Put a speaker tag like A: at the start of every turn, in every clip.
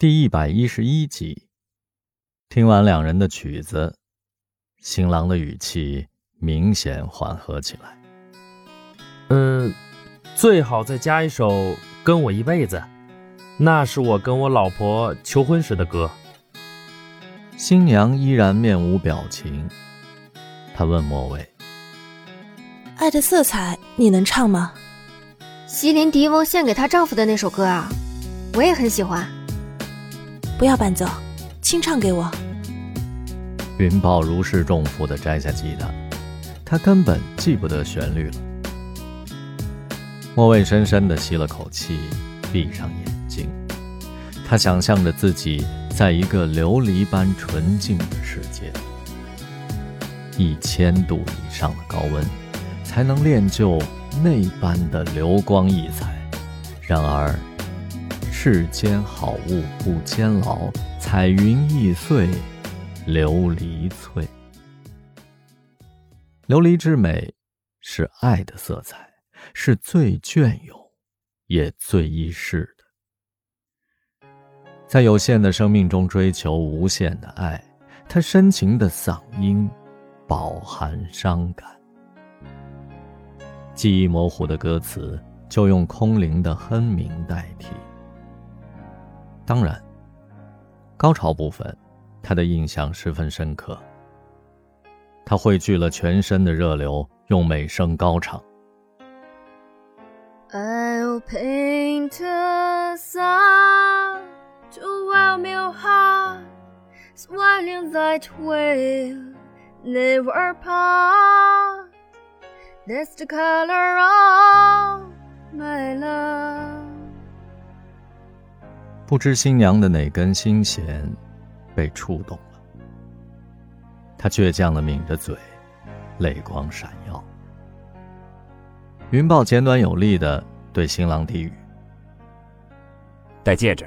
A: 第一百一十一集，听完两人的曲子，新郎的语气明显缓和起来。
B: 嗯，最好再加一首《跟我一辈子》，那是我跟我老婆求婚时的歌。
A: 新娘依然面无表情，她问莫蔚：“
C: 爱的色彩，你能唱吗？”
D: 席琳迪翁献给她丈夫的那首歌啊，我也很喜欢。
C: 不要伴奏，清唱给我。
A: 云豹如释重负地摘下吉他，他根本记不得旋律了。莫蔚深深地吸了口气，闭上眼睛。他想象着自己在一个琉璃般纯净的世界，一千度以上的高温，才能练就那般的流光溢彩。然而。世间好物不坚牢，彩云易碎，琉璃脆。琉璃之美，是爱的色彩，是最隽永，也最易逝的。在有限的生命中追求无限的爱，他深情的嗓音，饱含伤感。记忆模糊的歌词，就用空灵的哼鸣代替。当然，高潮部分，他的印象十分深刻。他汇聚了全身的热流，用美声高唱。不知新娘的哪根心弦被触动了，她倔强的抿着嘴，泪光闪耀。云豹简短有力的对新郎低语：“
E: 戴戒指。”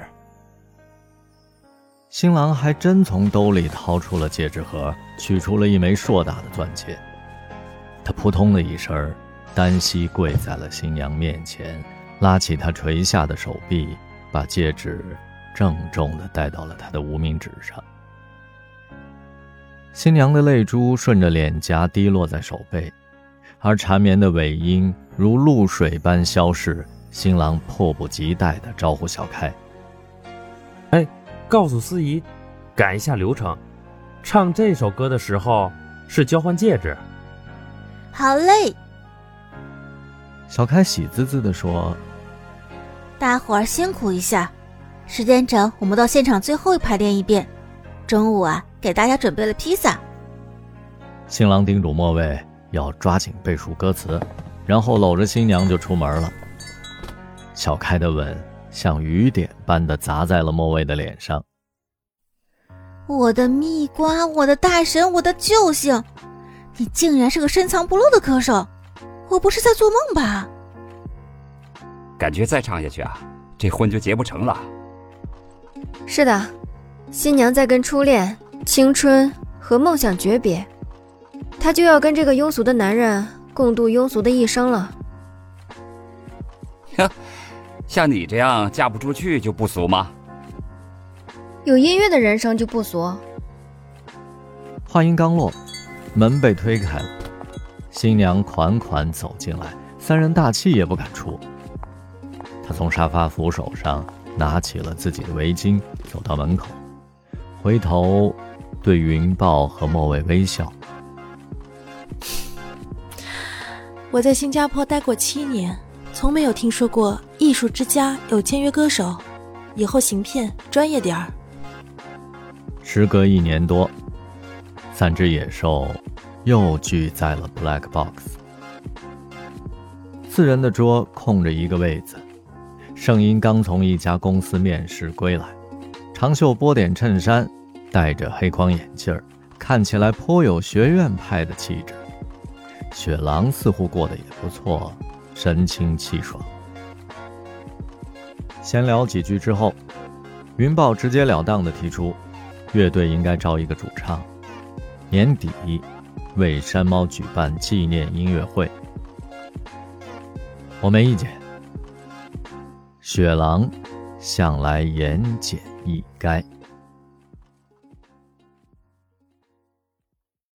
A: 新郎还真从兜里掏出了戒指盒，取出了一枚硕大的钻戒。他扑通的一声，单膝跪在了新娘面前，拉起她垂下的手臂。把戒指郑重的戴到了他的无名指上，新娘的泪珠顺着脸颊滴落在手背，而缠绵的尾音如露水般消逝。新郎迫不及待的招呼小开：“
B: 哎，告诉司仪，改一下流程，唱这首歌的时候是交换戒指。”
F: 好嘞。
A: 小开喜滋滋的说。
F: 大伙儿辛苦一下，时间整我们到现场最后排练一遍。中午啊，给大家准备了披萨。
A: 新郎叮嘱莫蔚要抓紧背熟歌词，然后搂着新娘就出门了。小开的吻像雨点般的砸在了莫蔚的脸上。
F: 我的蜜瓜，我的大神，我的救星，你竟然是个深藏不露的歌手，我不是在做梦吧？
E: 感觉再唱下去啊，这婚就结不成了。
D: 是的，新娘在跟初恋、青春和梦想诀别，她就要跟这个庸俗的男人共度庸俗的一生了。
E: 哼，像你这样嫁不出去就不俗吗？
D: 有音乐的人生就不俗。
A: 话音刚落，门被推开了，新娘款款走进来，三人大气也不敢出。他从沙发扶手上拿起了自己的围巾，走到门口，回头对云豹和莫蔚微笑。
C: 我在新加坡待过七年，从没有听说过艺术之家有签约歌手。以后行骗专业点儿。
A: 时隔一年多，三只野兽又聚在了 Black Box。四人的桌空着一个位子。圣婴刚从一家公司面试归来，长袖波点衬衫，戴着黑框眼镜儿看起来颇有学院派的气质。雪狼似乎过得也不错，神清气爽。闲聊几句之后，云豹直截了当地提出，乐队应该招一个主唱，年底为山猫举办纪念音乐会。我没意见。雪狼向来言简意赅。